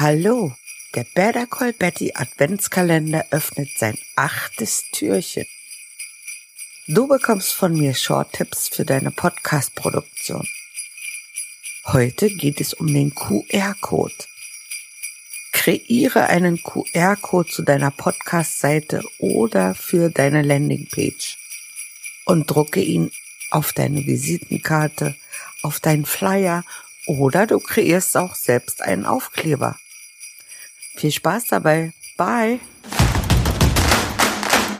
Hallo, der Better Call Betty Adventskalender öffnet sein achtes Türchen. Du bekommst von mir Short-Tipps für deine Podcast-Produktion. Heute geht es um den QR-Code. Kreiere einen QR-Code zu deiner Podcast-Seite oder für deine Landingpage und drucke ihn auf deine Visitenkarte, auf deinen Flyer oder du kreierst auch selbst einen Aufkleber. Viel Spaß dabei. Bye.